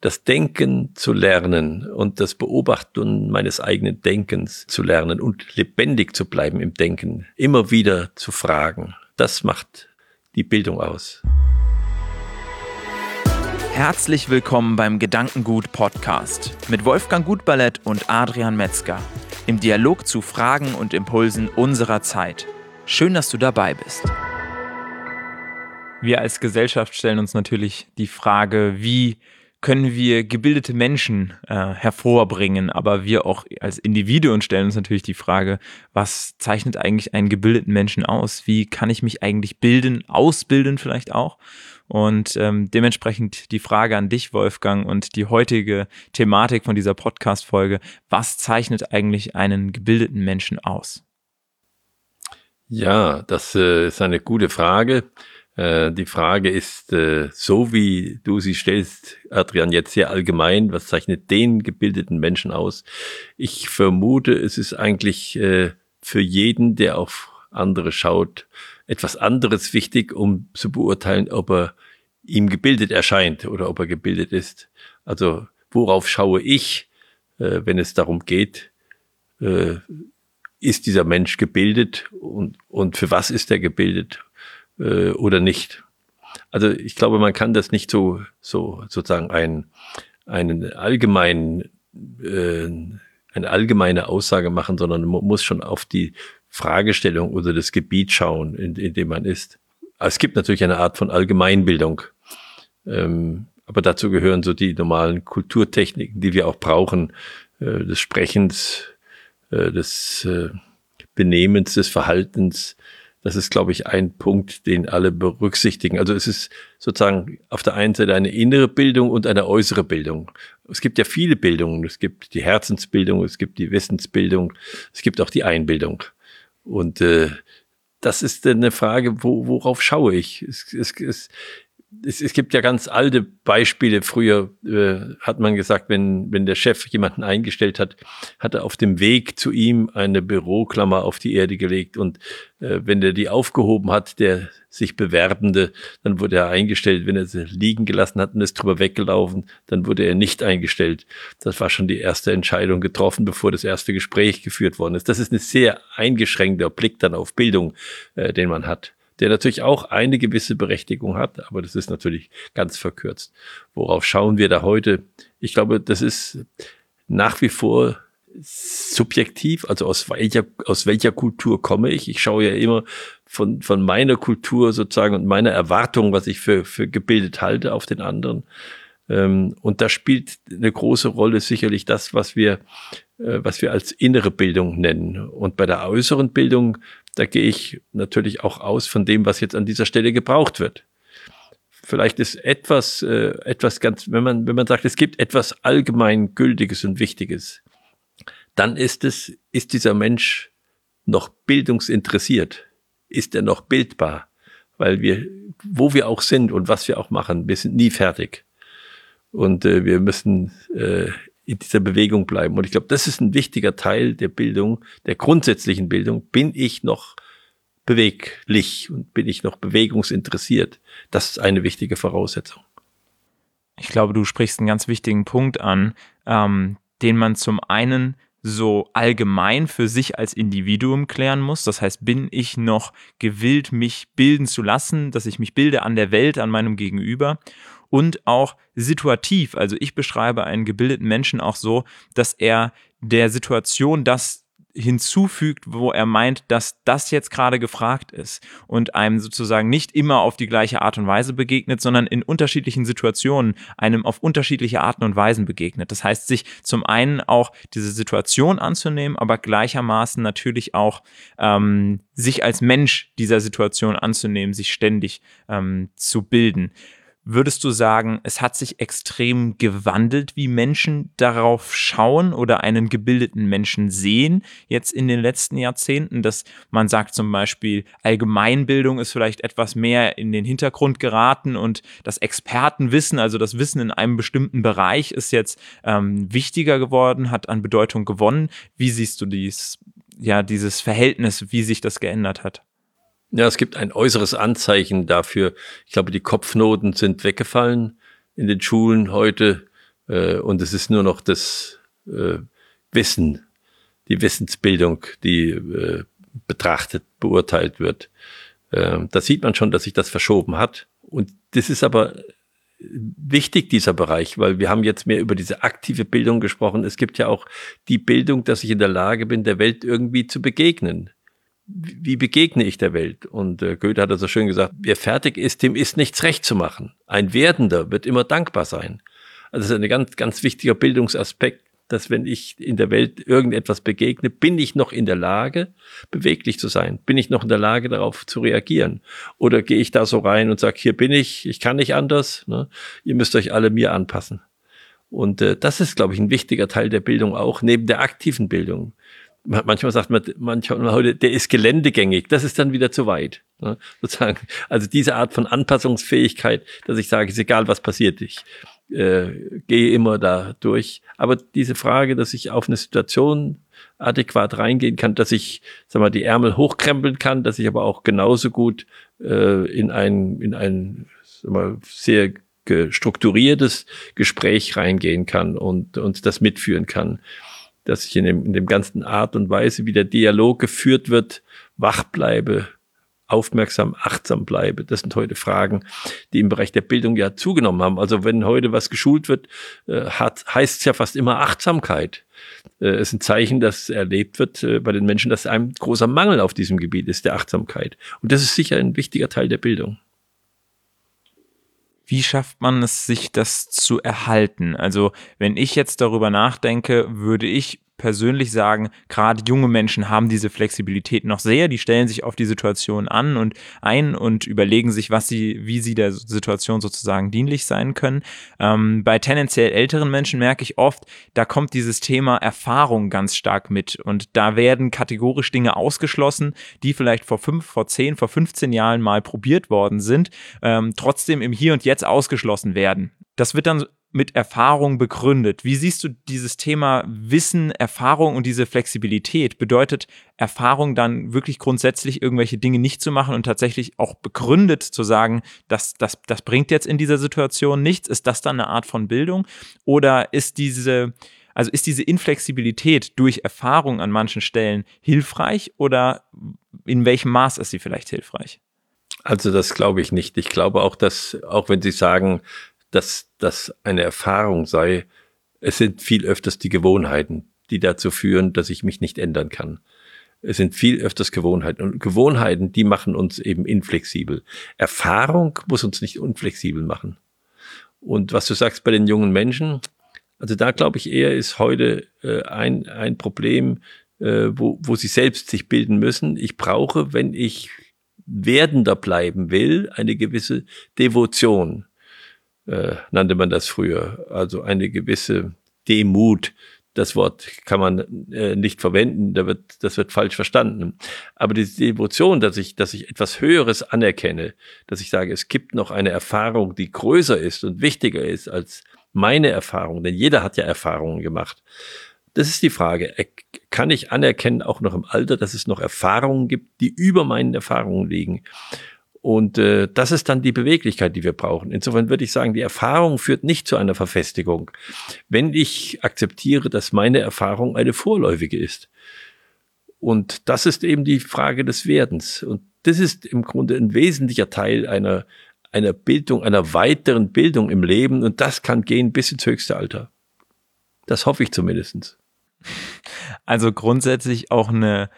das Denken zu lernen und das Beobachten meines eigenen Denkens zu lernen und lebendig zu bleiben im Denken, immer wieder zu fragen. Das macht die Bildung aus. Herzlich willkommen beim Gedankengut Podcast mit Wolfgang Gutballett und Adrian Metzger im Dialog zu Fragen und Impulsen unserer Zeit. Schön, dass du dabei bist. Wir als Gesellschaft stellen uns natürlich die Frage, wie können wir gebildete Menschen äh, hervorbringen, aber wir auch als Individuen stellen uns natürlich die Frage, was zeichnet eigentlich einen gebildeten Menschen aus? Wie kann ich mich eigentlich bilden, ausbilden vielleicht auch? Und ähm, dementsprechend die Frage an dich, Wolfgang, und die heutige Thematik von dieser Podcast-Folge, was zeichnet eigentlich einen gebildeten Menschen aus? Ja, das äh, ist eine gute Frage. Äh, die Frage ist, äh, so wie du sie stellst, Adrian, jetzt sehr allgemein, was zeichnet den gebildeten Menschen aus? Ich vermute, es ist eigentlich äh, für jeden, der auf andere schaut, etwas anderes wichtig, um zu beurteilen, ob er ihm gebildet erscheint oder ob er gebildet ist. Also worauf schaue ich, wenn es darum geht, ist dieser Mensch gebildet und, und für was ist er gebildet äh, oder nicht. Also ich glaube, man kann das nicht so, so sozusagen ein, einen allgemeinen, äh, eine allgemeine Aussage machen, sondern man muss schon auf die Fragestellung oder das Gebiet schauen, in, in dem man ist. es gibt natürlich eine Art von Allgemeinbildung. Ähm, aber dazu gehören so die normalen Kulturtechniken, die wir auch brauchen, äh, des Sprechens, äh, des äh, Benehmens, des Verhaltens, das ist, glaube ich, ein Punkt, den alle berücksichtigen. Also es ist sozusagen auf der einen Seite eine innere Bildung und eine äußere Bildung. Es gibt ja viele Bildungen. Es gibt die Herzensbildung, es gibt die Wissensbildung, es gibt auch die Einbildung. Und äh, das ist eine Frage, wo, worauf schaue ich? Es, es, es, es, es gibt ja ganz alte Beispiele. Früher äh, hat man gesagt, wenn, wenn der Chef jemanden eingestellt hat, hat er auf dem Weg zu ihm eine Büroklammer auf die Erde gelegt und äh, wenn er die aufgehoben hat, der sich Bewerbende, dann wurde er eingestellt. Wenn er sie liegen gelassen hat und ist drüber weggelaufen, dann wurde er nicht eingestellt. Das war schon die erste Entscheidung getroffen, bevor das erste Gespräch geführt worden ist. Das ist ein sehr eingeschränkter Blick dann auf Bildung, äh, den man hat der natürlich auch eine gewisse Berechtigung hat, aber das ist natürlich ganz verkürzt. Worauf schauen wir da heute? Ich glaube, das ist nach wie vor subjektiv, also aus welcher, aus welcher Kultur komme ich? Ich schaue ja immer von, von meiner Kultur sozusagen und meiner Erwartung, was ich für, für gebildet halte auf den anderen. Ähm, und da spielt eine große Rolle sicherlich das, was wir, äh, was wir als innere Bildung nennen. Und bei der äußeren Bildung da gehe ich natürlich auch aus von dem, was jetzt an dieser Stelle gebraucht wird. Vielleicht ist etwas, äh, etwas ganz, wenn man, wenn man sagt, es gibt etwas allgemein Gültiges und Wichtiges, dann ist es, ist dieser Mensch noch bildungsinteressiert? Ist er noch bildbar? Weil wir, wo wir auch sind und was wir auch machen, wir sind nie fertig. Und äh, wir müssen äh, in dieser Bewegung bleiben. Und ich glaube, das ist ein wichtiger Teil der Bildung, der grundsätzlichen Bildung. Bin ich noch beweglich und bin ich noch bewegungsinteressiert? Das ist eine wichtige Voraussetzung. Ich glaube, du sprichst einen ganz wichtigen Punkt an, ähm, den man zum einen so allgemein für sich als Individuum klären muss. Das heißt, bin ich noch gewillt, mich bilden zu lassen, dass ich mich bilde an der Welt, an meinem Gegenüber und auch situativ. Also ich beschreibe einen gebildeten Menschen auch so, dass er der Situation das hinzufügt, wo er meint, dass das jetzt gerade gefragt ist und einem sozusagen nicht immer auf die gleiche Art und Weise begegnet, sondern in unterschiedlichen Situationen einem auf unterschiedliche Arten und Weisen begegnet. Das heißt, sich zum einen auch diese Situation anzunehmen, aber gleichermaßen natürlich auch ähm, sich als Mensch dieser Situation anzunehmen, sich ständig ähm, zu bilden. Würdest du sagen, es hat sich extrem gewandelt, wie Menschen darauf schauen oder einen gebildeten Menschen sehen, jetzt in den letzten Jahrzehnten, dass man sagt zum Beispiel, Allgemeinbildung ist vielleicht etwas mehr in den Hintergrund geraten und das Expertenwissen, also das Wissen in einem bestimmten Bereich, ist jetzt ähm, wichtiger geworden, hat an Bedeutung gewonnen. Wie siehst du dies, ja, dieses Verhältnis, wie sich das geändert hat? Ja, es gibt ein äußeres Anzeichen dafür. Ich glaube, die Kopfnoten sind weggefallen in den Schulen heute. Äh, und es ist nur noch das äh, Wissen, die Wissensbildung, die äh, betrachtet, beurteilt wird. Äh, da sieht man schon, dass sich das verschoben hat. Und das ist aber wichtig, dieser Bereich, weil wir haben jetzt mehr über diese aktive Bildung gesprochen. Es gibt ja auch die Bildung, dass ich in der Lage bin, der Welt irgendwie zu begegnen. Wie begegne ich der Welt? Und äh, Goethe hat also schön gesagt, wer fertig ist, dem ist nichts recht zu machen. Ein Werdender wird immer dankbar sein. Also das ist ein ganz, ganz wichtiger Bildungsaspekt, dass wenn ich in der Welt irgendetwas begegne, bin ich noch in der Lage, beweglich zu sein? Bin ich noch in der Lage, darauf zu reagieren? Oder gehe ich da so rein und sage, hier bin ich, ich kann nicht anders, ne? ihr müsst euch alle mir anpassen. Und äh, das ist, glaube ich, ein wichtiger Teil der Bildung auch, neben der aktiven Bildung. Manchmal sagt man, manchmal heute, der ist geländegängig. Das ist dann wieder zu weit. Ne? Sozusagen. Also diese Art von Anpassungsfähigkeit, dass ich sage, ist egal, was passiert. Ich äh, gehe immer da durch. Aber diese Frage, dass ich auf eine Situation adäquat reingehen kann, dass ich, sag mal, die Ärmel hochkrempeln kann, dass ich aber auch genauso gut äh, in ein, in ein sag mal, sehr strukturiertes Gespräch reingehen kann und, und das mitführen kann. Dass ich in dem, in dem ganzen Art und Weise, wie der Dialog geführt wird, wach bleibe, aufmerksam, achtsam bleibe. Das sind heute Fragen, die im Bereich der Bildung ja zugenommen haben. Also wenn heute was geschult wird, äh, hat, heißt es ja fast immer Achtsamkeit. Äh, es ist ein Zeichen, dass erlebt wird äh, bei den Menschen, dass ein großer Mangel auf diesem Gebiet ist, der Achtsamkeit. Und das ist sicher ein wichtiger Teil der Bildung. Wie schafft man es, sich das zu erhalten? Also, wenn ich jetzt darüber nachdenke, würde ich persönlich sagen, gerade junge Menschen haben diese Flexibilität noch sehr. Die stellen sich auf die Situation an und ein und überlegen sich, was sie, wie sie der Situation sozusagen dienlich sein können. Ähm, bei tendenziell älteren Menschen merke ich oft, da kommt dieses Thema Erfahrung ganz stark mit und da werden kategorisch Dinge ausgeschlossen, die vielleicht vor fünf, vor zehn, vor 15 Jahren mal probiert worden sind, ähm, trotzdem im Hier und Jetzt ausgeschlossen werden. Das wird dann mit Erfahrung begründet. Wie siehst du dieses Thema Wissen, Erfahrung und diese Flexibilität? Bedeutet Erfahrung dann wirklich grundsätzlich irgendwelche Dinge nicht zu machen und tatsächlich auch begründet zu sagen, dass das, das bringt jetzt in dieser Situation nichts? Ist das dann eine Art von Bildung? Oder ist diese, also ist diese Inflexibilität durch Erfahrung an manchen Stellen hilfreich oder in welchem Maß ist sie vielleicht hilfreich? Also das glaube ich nicht. Ich glaube auch, dass, auch wenn Sie sagen, dass das eine Erfahrung sei. Es sind viel öfters die Gewohnheiten, die dazu führen, dass ich mich nicht ändern kann. Es sind viel öfters Gewohnheiten. Und Gewohnheiten, die machen uns eben inflexibel. Erfahrung muss uns nicht unflexibel machen. Und was du sagst bei den jungen Menschen, also da glaube ich eher ist heute äh, ein, ein Problem, äh, wo, wo sie selbst sich bilden müssen. Ich brauche, wenn ich werdender bleiben will, eine gewisse Devotion äh, nannte man das früher. Also eine gewisse Demut. Das Wort kann man äh, nicht verwenden, da wird, das wird falsch verstanden. Aber die Devotion, dass ich, dass ich etwas Höheres anerkenne, dass ich sage, es gibt noch eine Erfahrung, die größer ist und wichtiger ist als meine Erfahrung, denn jeder hat ja Erfahrungen gemacht. Das ist die Frage. Äh, kann ich anerkennen, auch noch im Alter, dass es noch Erfahrungen gibt, die über meinen Erfahrungen liegen? Und äh, das ist dann die Beweglichkeit, die wir brauchen. Insofern würde ich sagen, die Erfahrung führt nicht zu einer Verfestigung, wenn ich akzeptiere, dass meine Erfahrung eine vorläufige ist. Und das ist eben die Frage des Werdens. Und das ist im Grunde ein wesentlicher Teil einer, einer Bildung, einer weiteren Bildung im Leben. Und das kann gehen bis ins höchste Alter. Das hoffe ich zumindestens. Also grundsätzlich auch eine,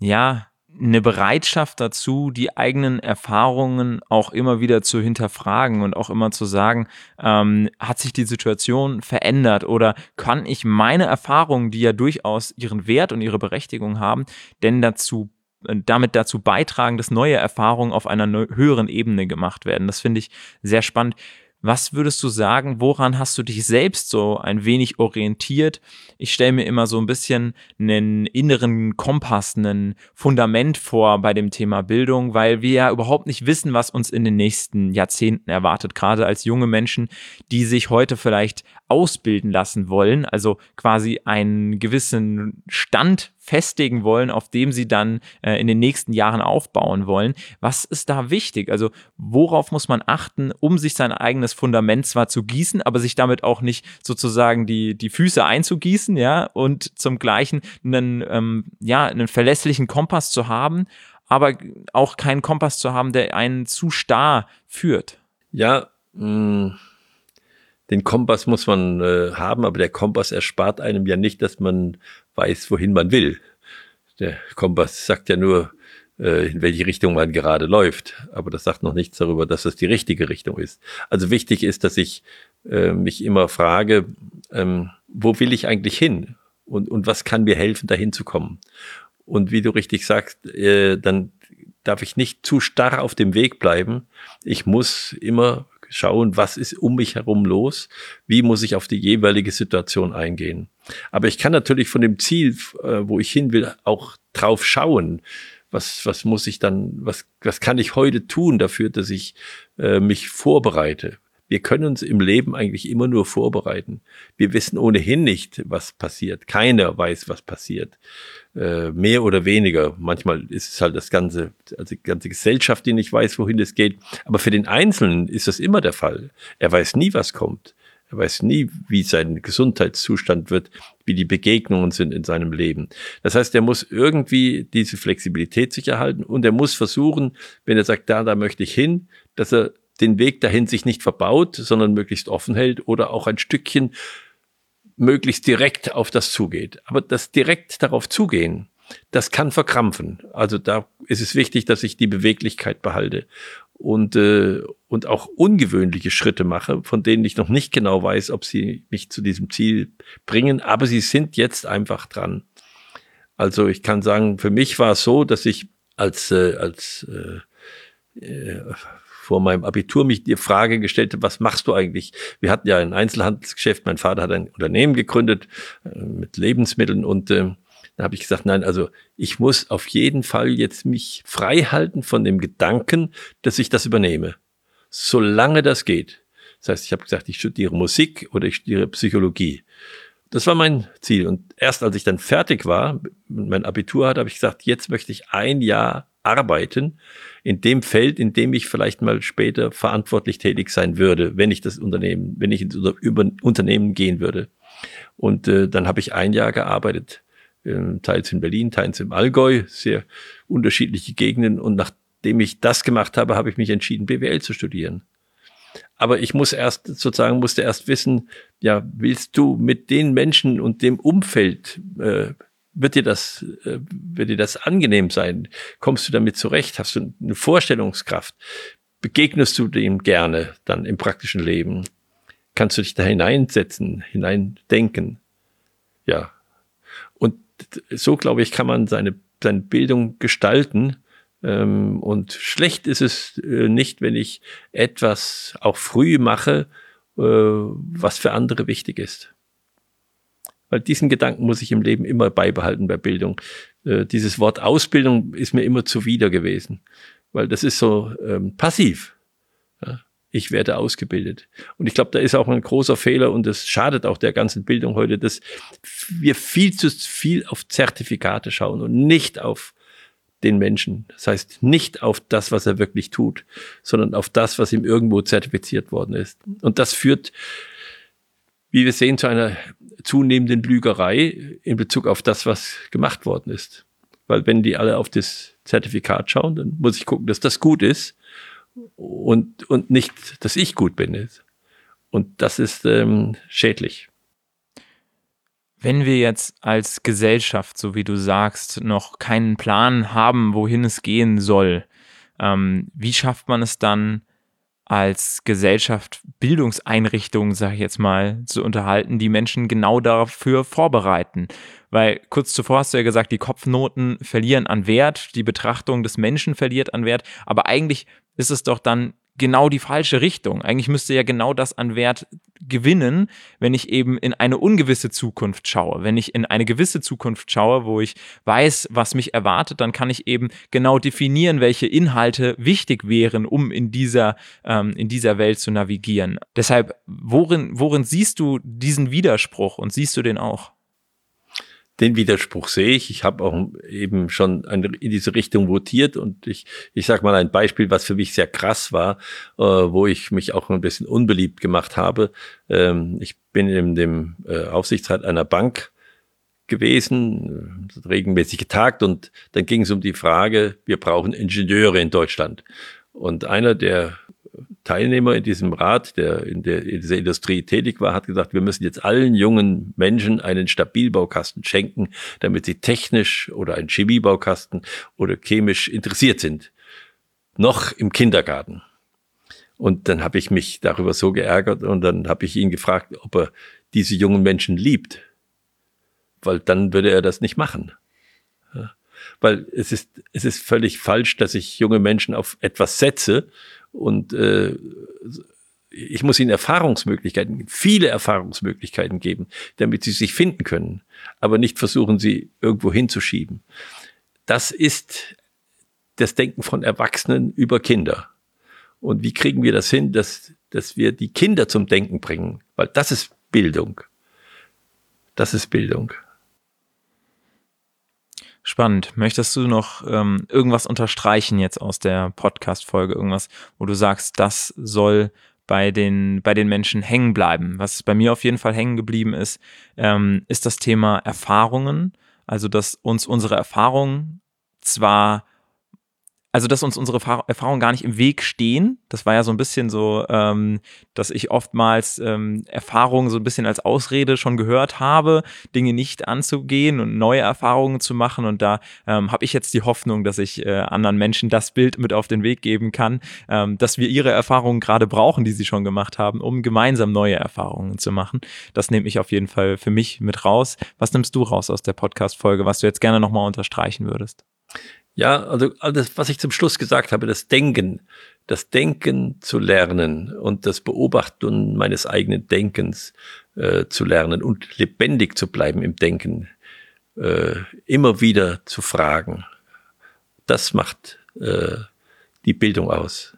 ja, eine Bereitschaft dazu, die eigenen Erfahrungen auch immer wieder zu hinterfragen und auch immer zu sagen, ähm, hat sich die Situation verändert oder kann ich meine Erfahrungen, die ja durchaus ihren Wert und ihre Berechtigung haben, denn dazu äh, damit dazu beitragen, dass neue Erfahrungen auf einer höheren Ebene gemacht werden. Das finde ich sehr spannend. Was würdest du sagen, woran hast du dich selbst so ein wenig orientiert? Ich stelle mir immer so ein bisschen einen inneren Kompass, einen Fundament vor bei dem Thema Bildung, weil wir ja überhaupt nicht wissen, was uns in den nächsten Jahrzehnten erwartet, gerade als junge Menschen, die sich heute vielleicht ausbilden lassen wollen, also quasi einen gewissen Stand festigen wollen, auf dem sie dann äh, in den nächsten Jahren aufbauen wollen. Was ist da wichtig? Also worauf muss man achten, um sich sein eigenes Fundament zwar zu gießen, aber sich damit auch nicht sozusagen die, die Füße einzugießen, ja, und zum gleichen einen, ähm, ja, einen verlässlichen Kompass zu haben, aber auch keinen Kompass zu haben, der einen zu starr führt. Ja, mh, mm, den Kompass muss man äh, haben, aber der Kompass erspart einem ja nicht, dass man weiß, wohin man will. Der Kompass sagt ja nur, äh, in welche Richtung man gerade läuft. Aber das sagt noch nichts darüber, dass das die richtige Richtung ist. Also wichtig ist, dass ich äh, mich immer frage, ähm, wo will ich eigentlich hin? Und, und was kann mir helfen, dahin zu kommen? Und wie du richtig sagst, äh, dann darf ich nicht zu starr auf dem Weg bleiben. Ich muss immer schauen, was ist um mich herum los, wie muss ich auf die jeweilige Situation eingehen. Aber ich kann natürlich von dem Ziel, äh, wo ich hin will, auch drauf schauen. Was, was muss ich dann, was, was kann ich heute tun dafür, dass ich äh, mich vorbereite? Wir können uns im Leben eigentlich immer nur vorbereiten. Wir wissen ohnehin nicht, was passiert. Keiner weiß, was passiert. Äh, mehr oder weniger. Manchmal ist es halt das ganze, also die ganze Gesellschaft, die nicht weiß, wohin es geht. Aber für den Einzelnen ist das immer der Fall. Er weiß nie, was kommt. Er weiß nie, wie sein Gesundheitszustand wird, wie die Begegnungen sind in seinem Leben. Das heißt, er muss irgendwie diese Flexibilität sich erhalten und er muss versuchen, wenn er sagt, da, da möchte ich hin, dass er den Weg dahin sich nicht verbaut, sondern möglichst offen hält oder auch ein Stückchen möglichst direkt auf das zugeht. Aber das direkt darauf zugehen, das kann verkrampfen. Also da ist es wichtig, dass ich die Beweglichkeit behalte und, äh, und auch ungewöhnliche Schritte mache, von denen ich noch nicht genau weiß, ob sie mich zu diesem Ziel bringen, aber sie sind jetzt einfach dran. Also ich kann sagen, für mich war es so, dass ich als, äh, als äh, äh vor meinem Abitur mich die Frage gestellt habe, was machst du eigentlich? Wir hatten ja ein Einzelhandelsgeschäft, mein Vater hat ein Unternehmen gegründet äh, mit Lebensmitteln und äh, da habe ich gesagt, nein, also ich muss auf jeden Fall jetzt mich frei halten von dem Gedanken, dass ich das übernehme, solange das geht. Das heißt, ich habe gesagt, ich studiere Musik oder ich studiere Psychologie. Das war mein Ziel. Und erst als ich dann fertig war, mein Abitur hatte, habe ich gesagt, jetzt möchte ich ein Jahr arbeiten in dem Feld, in dem ich vielleicht mal später verantwortlich tätig sein würde, wenn ich das Unternehmen, wenn ich ins Unternehmen gehen würde. Und äh, dann habe ich ein Jahr gearbeitet, teils in Berlin, teils im Allgäu, sehr unterschiedliche Gegenden. Und nachdem ich das gemacht habe, habe ich mich entschieden, BWL zu studieren. Aber ich muss erst sozusagen musste erst wissen, ja, willst du mit den Menschen und dem Umfeld äh, wird dir das, äh, wird dir das angenehm sein? Kommst du damit zurecht? Hast du eine Vorstellungskraft? Begegnest du dem gerne dann im praktischen Leben? Kannst du dich da hineinsetzen, hineindenken? Ja. So, glaube ich, kann man seine, seine Bildung gestalten. Ähm, und schlecht ist es äh, nicht, wenn ich etwas auch früh mache, äh, was für andere wichtig ist. Weil diesen Gedanken muss ich im Leben immer beibehalten bei Bildung. Äh, dieses Wort Ausbildung ist mir immer zuwider gewesen, weil das ist so ähm, passiv. Ich werde ausgebildet. Und ich glaube, da ist auch ein großer Fehler und das schadet auch der ganzen Bildung heute, dass wir viel zu viel auf Zertifikate schauen und nicht auf den Menschen. Das heißt, nicht auf das, was er wirklich tut, sondern auf das, was ihm irgendwo zertifiziert worden ist. Und das führt wie wir sehen, zu einer zunehmenden Lügerei in Bezug auf das, was gemacht worden ist. Weil wenn die alle auf das Zertifikat schauen, dann muss ich gucken, dass das gut ist und, und nicht, dass ich gut bin. Und das ist ähm, schädlich. Wenn wir jetzt als Gesellschaft, so wie du sagst, noch keinen Plan haben, wohin es gehen soll, ähm, wie schafft man es dann, als Gesellschaft Bildungseinrichtungen, sage ich jetzt mal, zu unterhalten, die Menschen genau dafür vorbereiten. Weil kurz zuvor hast du ja gesagt, die Kopfnoten verlieren an Wert, die Betrachtung des Menschen verliert an Wert, aber eigentlich ist es doch dann genau die falsche Richtung. Eigentlich müsste ja genau das an Wert gewinnen, wenn ich eben in eine ungewisse Zukunft schaue. Wenn ich in eine gewisse Zukunft schaue, wo ich weiß, was mich erwartet, dann kann ich eben genau definieren, welche Inhalte wichtig wären, um in dieser, ähm, in dieser Welt zu navigieren. Deshalb, worin, worin siehst du diesen Widerspruch und siehst du den auch? Den Widerspruch sehe ich. Ich habe auch eben schon in diese Richtung votiert und ich, ich sage mal ein Beispiel, was für mich sehr krass war, äh, wo ich mich auch ein bisschen unbeliebt gemacht habe. Ähm, ich bin in dem äh, Aufsichtsrat einer Bank gewesen, äh, regelmäßig getagt und dann ging es um die Frage, wir brauchen Ingenieure in Deutschland. Und einer der Teilnehmer in diesem Rat, der in, der in dieser Industrie tätig war, hat gesagt, wir müssen jetzt allen jungen Menschen einen Stabilbaukasten schenken, damit sie technisch oder einen Chemiebaukasten oder chemisch interessiert sind. Noch im Kindergarten. Und dann habe ich mich darüber so geärgert und dann habe ich ihn gefragt, ob er diese jungen Menschen liebt. Weil dann würde er das nicht machen. Weil es ist, es ist völlig falsch, dass ich junge Menschen auf etwas setze, und äh, ich muss ihnen Erfahrungsmöglichkeiten, viele Erfahrungsmöglichkeiten geben, damit sie sich finden können, aber nicht versuchen, sie irgendwo hinzuschieben. Das ist das Denken von Erwachsenen über Kinder. Und wie kriegen wir das hin, dass, dass wir die Kinder zum Denken bringen? Weil das ist Bildung. Das ist Bildung. Spannend. Möchtest du noch ähm, irgendwas unterstreichen jetzt aus der Podcast-Folge? Irgendwas, wo du sagst, das soll bei den, bei den Menschen hängen bleiben? Was bei mir auf jeden Fall hängen geblieben ist, ähm, ist das Thema Erfahrungen. Also, dass uns unsere Erfahrungen zwar also dass uns unsere Erfahrungen gar nicht im Weg stehen. Das war ja so ein bisschen so, ähm, dass ich oftmals ähm, Erfahrungen so ein bisschen als Ausrede schon gehört habe, Dinge nicht anzugehen und neue Erfahrungen zu machen. Und da ähm, habe ich jetzt die Hoffnung, dass ich äh, anderen Menschen das Bild mit auf den Weg geben kann, ähm, dass wir ihre Erfahrungen gerade brauchen, die sie schon gemacht haben, um gemeinsam neue Erfahrungen zu machen. Das nehme ich auf jeden Fall für mich mit raus. Was nimmst du raus aus der Podcast-Folge, was du jetzt gerne nochmal unterstreichen würdest? Ja, also das, was ich zum Schluss gesagt habe, das Denken, das Denken zu lernen und das Beobachten meines eigenen Denkens äh, zu lernen und lebendig zu bleiben im Denken, äh, immer wieder zu fragen, das macht äh, die Bildung aus.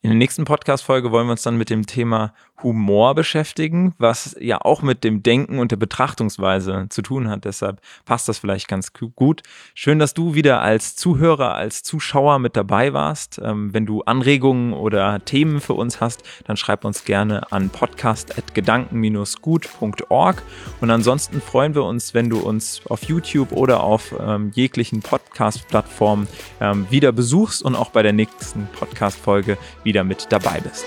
In der nächsten Podcast-Folge wollen wir uns dann mit dem Thema Humor beschäftigen, was ja auch mit dem Denken und der Betrachtungsweise zu tun hat. Deshalb passt das vielleicht ganz gut. Schön, dass du wieder als Zuhörer, als Zuschauer mit dabei warst. Ähm, wenn du Anregungen oder Themen für uns hast, dann schreib uns gerne an podcast.gedanken-gut.org. Und ansonsten freuen wir uns, wenn du uns auf YouTube oder auf ähm, jeglichen Podcast-Plattformen ähm, wieder besuchst und auch bei der nächsten Podcast-Folge wieder mit dabei bist.